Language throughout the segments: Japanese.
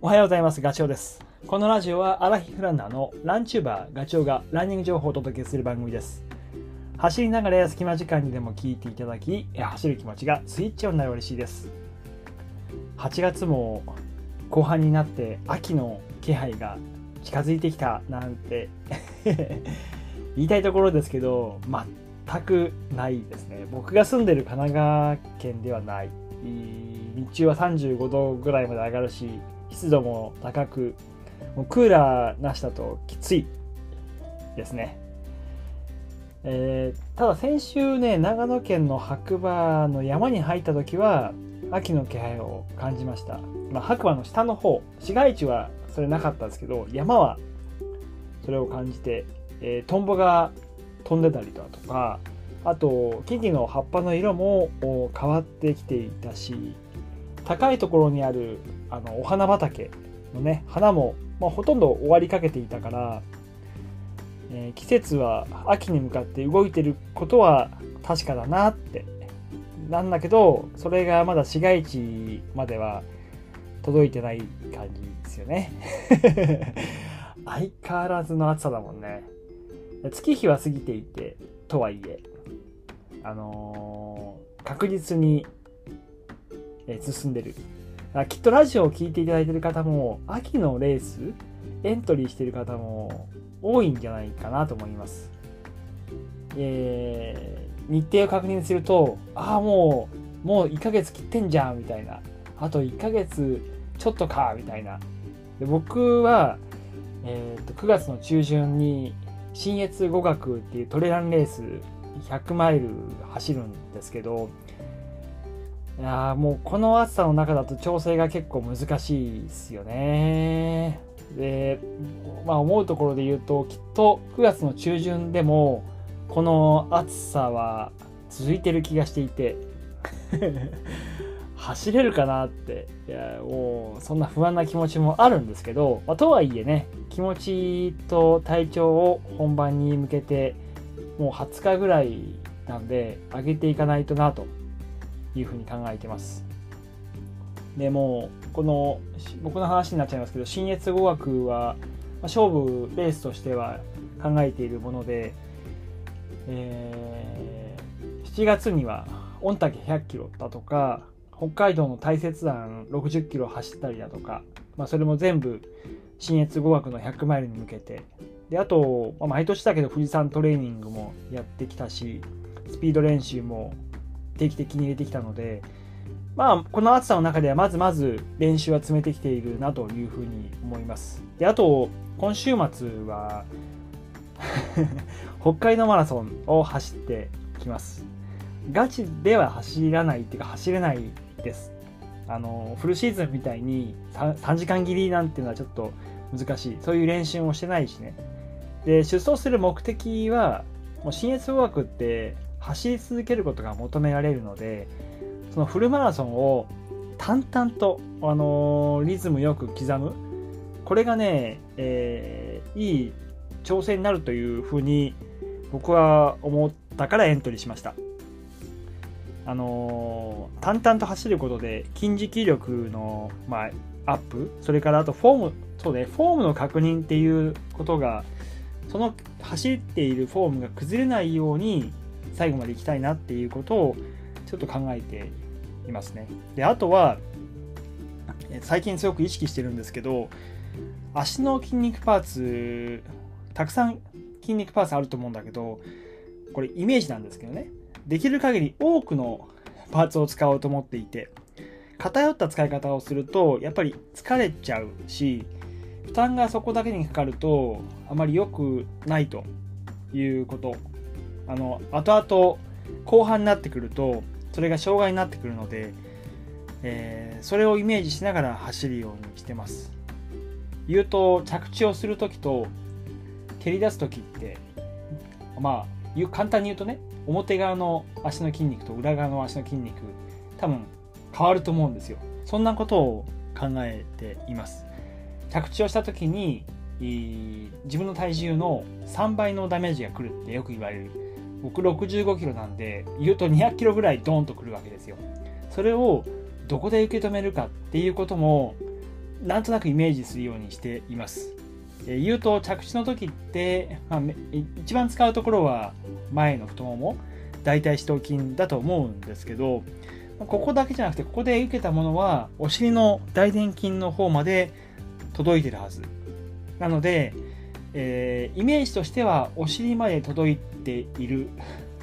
おはようございます。ガチョウです。このラジオはアラヒフランナーのランチューバーガチョウがランニング情報をお届けする番組です。走りながら隙間時間にでも聞いていただき、走る気持ちがスイッチオンになる嬉しいです。8月も後半になって秋の気配が近づいてきたなんて 言いたいところですけど、全くないですね。僕が住んでる神奈川県ではない。日中は35度ぐらいまで上がるし、湿度も高く、もうクーラーなしだときついですね。えー、ただ先週ね、長野県の白馬の山に入った時は、秋の気配を感じました。まあ、白馬の下の方、市街地はそれなかったですけど、山はそれを感じて、えー、トンボが飛んでたりだとか、あと木々の葉っぱの色も変わってきていたし高いところにあるあのお花畑のね花も、まあ、ほとんど終わりかけていたから、えー、季節は秋に向かって動いてることは確かだなって。なんだけどそれがまだ市街地までは届いてない感じですよね。相変わらずの暑さだもんね。月日は過ぎていてとはいえあのー、確実に、え進んでる。あきっとラジオを聴いていただいてる方も秋のレースエントリーしてる方も多いんじゃないかなと思います、えー、日程を確認するとああもうもう1ヶ月切ってんじゃんみたいな。あと1ヶ月ちょっとかみたいな。で僕は、えー、と9月の中旬に新越語学っていうトレランレース100マイル走るんですけどいやもうこの暑さの中だと調整が結構難しいですよね。で、まあ思うところで言うときっと9月の中旬でもこの暑さは続いてる気がしていて 走れるかなっていやもうそんな不安な気持ちもあるんですけど、まあ、とはいえね気持ちと体調を本番に向けてもう20日ぐらいなんで上げていかないとなというふうに考えてます。でもうこの僕の話になっちゃいますけど新越語学は勝負レースとしては考えているもので、えー、7月には御嶽100キロだとか北海道の大雪山60キロ走ったりだとか、まあ、それも全部新越語学の100マイルに向けてであと、まあ、毎年だけど富士山トレーニングもやってきたしスピード練習も定期的に入れてきたのでまあこの暑さの中ではまずまず練習は詰めてきているなというふうに思います。であと今週末は 北海道マラソンを走ってきます。ガチでは走らないっていうか走れないです。あのフルシーズンみたいに 3, 3時間切りなんていうのはちょっと難しい。そういう練習もしてないしね。で出走する目的はもう新越語学って走り続けることが求められるのでそのフルマラソンを淡々と、あのー、リズムよく刻む。これがね、えー、いい挑戦になるというふうに僕は思ったからエントリーしました。あのー、淡々と走ることで筋持久力の、まあ、アップそれからあとフォームそうねフォームの確認っていうことがその走っているフォームが崩れないように最後まで行きたいなっていうことをちょっと考えていますね。であとは最近すごく意識してるんですけど足の筋肉パーツたくさん筋肉パーツあると思うんだけどこれイメージなんですけどねできる限り多くのパーツを使おうと思っていて偏った使い方をするとやっぱり疲れちゃうし負担がそこだけにかかるとあまり良くないということあの後々後半になってくるとそれが障害になってくるので、えー、それをイメージしながら走るようにしてます。言うと着地をする時と蹴り出す時ってまあ簡単に言うとね表側の足の筋肉と裏側の足の筋肉多分変わると思うんですよ。そんなことを考えています。着地をした時に自分の体重の3倍のダメージが来るってよく言われる。僕65キロなんで言うと200キロぐらいドーンとくるわけですよそれをどこで受け止めるかっていうこともなんとなくイメージするようにしています。言うと着地の時って、まあ、一番使うところは前の太もも大腿四頭筋だと思うんですけどここだけじゃなくてここで受けたものはお尻の大臀筋の方まで届いてるはずなので、えー、イメージとしてはお尻まで届いている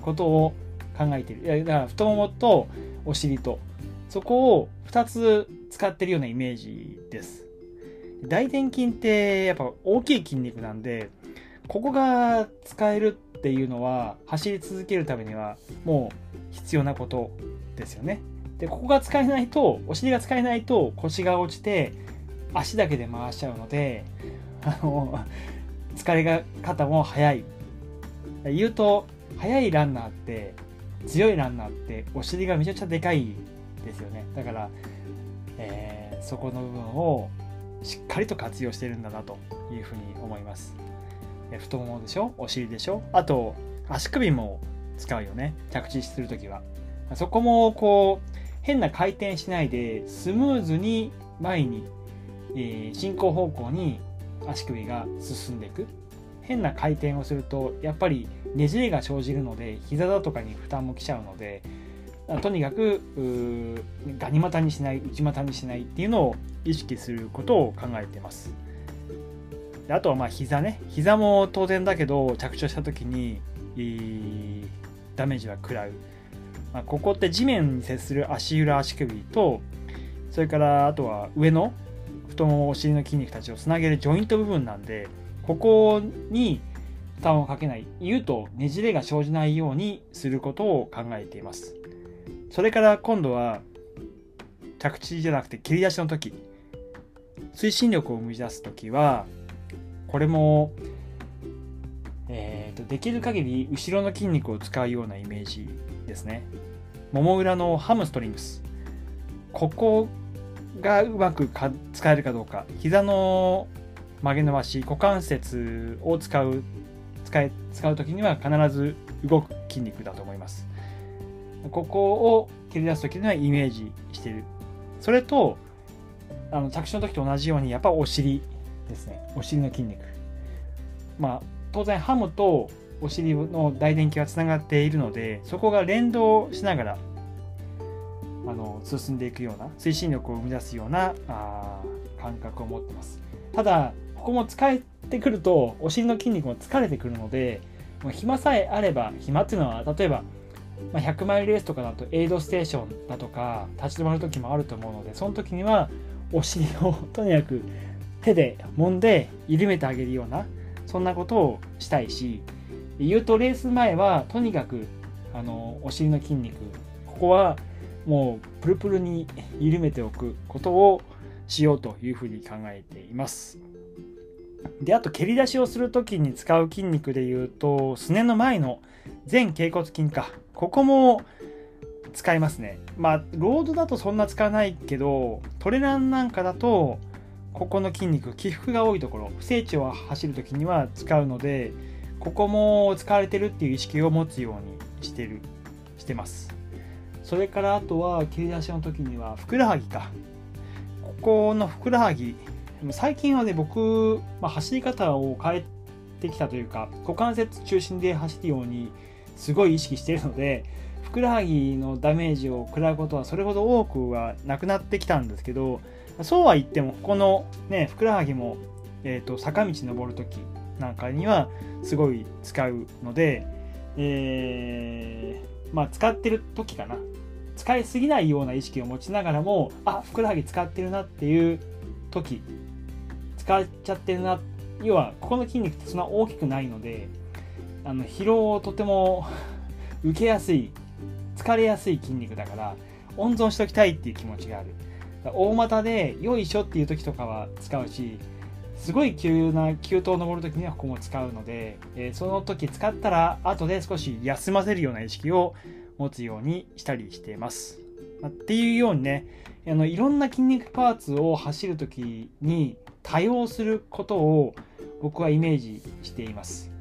ことを考えている。だから太ももとお尻とそこを2つ使ってるようなイメージです。大臀筋ってやっぱ大きい筋肉なんでここが使えるっていうのは走り続けるためにはもう必要なことですよね。でここが使えないとお尻が使えないと腰が落ちて足だけで回しちゃうのであの疲れが方も速い。言うと速いランナーって強いランナーってお尻がめちゃくちゃでかいですよね。だから、えー、そこの部分をしっかりと活用してるんだなというふうに思います。太ももでしょ？お尻でしょ？あと足首も使うよね。着地するときは。そこもこう変な回転しないでスムーズに前に、えー、進行方向に足首が進んでいく。変な回転をするとやっぱりねじれが生じるので膝だとかに負担もきちゃうのでとにかくガニ股にしない内股にしないっていうのを意識することを考えてます。あとはまあ膝ね。膝も当然だけど着地した時にダメージは食らう、まあ、ここって地面に接する足裏足首とそれからあとは上の太ももお尻の筋肉たちをつなげるジョイント部分なんでここに負担をかけない言うとねじれが生じないようにすることを考えています。それから今度は着地じゃなくて蹴り出しの時推進力を生み出す時はこれも、えーと、できる限り後ろの筋肉を使うようなイメージですね。もも裏のハムストリングス。ここがうまく使えるかどうか。膝の曲げ伸ばし股関節を使う使い使う時には必ず動く筋肉だと思います。ここを切り出す時にはイメージしてる。それとあの着地の時と同じようにやっぱお尻ですね。お尻の筋肉。まあ当然ハムとお尻の大電気はつながっているのでそこが連動しながらあの進んでいくような推進力を生み出すようなあ感覚を持ってます。ただここも使えてくるとお尻の筋肉も疲れてくるのでもう暇さえあれば暇っていうのは例えば、ま、100マイルレースとかだとエイドステーションだとか立ち止まる時もあると思うのでその時にはお尻を とにかく手で揉んで緩めてあげるようなそんなことをしたいし言うとレース前はとにかくあのお尻の筋肉ここはもうプルプルに緩めておくことをしようというふうに考えています。で、あと蹴り出しをするときに使う筋肉で言うと、すねの前の前脛骨筋か。ここも使いますね。まあ、ロードだとそんな使わないけど、トレランなんかだと、ここの筋肉、起伏が多いところ、不整地を走るときには使うので、ここも使われてるっていう意識を持つようにしてる、してます。それからあとは、蹴り出しの時には、ふくらはぎか。ここのふくらはぎ、最近はね、僕、まあ、走り方を変えてきたというか、股関節中心で走るように、すごい意識しているので、ふくらはぎのダメージを食らうことはそれほど多くはなくなってきたんですけど、そうは言っても、ここのね、ふくらはぎも、えーと、坂道登るときなんかにはすごい使うので、えー、まあ使ってる時かな。使いすぎないような意識を持ちながらも、あ、ふくらはぎ使ってるなっていう時使っちゃってるな要はここの筋肉ってそんな大きくないのであの疲労をとても 受けやすい疲れやすい筋肉だから温存しときたいっていう気持ちがある。大股でよいしょっていう時とかは使うしすごい急な急登を登る時にはここも使うので、えー、その時使ったら後で少し休ませるような意識を持つようにしたりしています。まっていうようにねあのいろんな筋肉パーツを走る時に多用することを僕はイメージしています。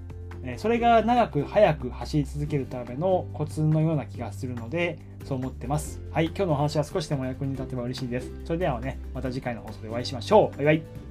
それが長く速く走り続けるためのコツのような気がするのでそう思ってますはい今日のお話は少しでも役に立てば嬉しいですそれではねまた次回の放送でお会いしましょうバイバイ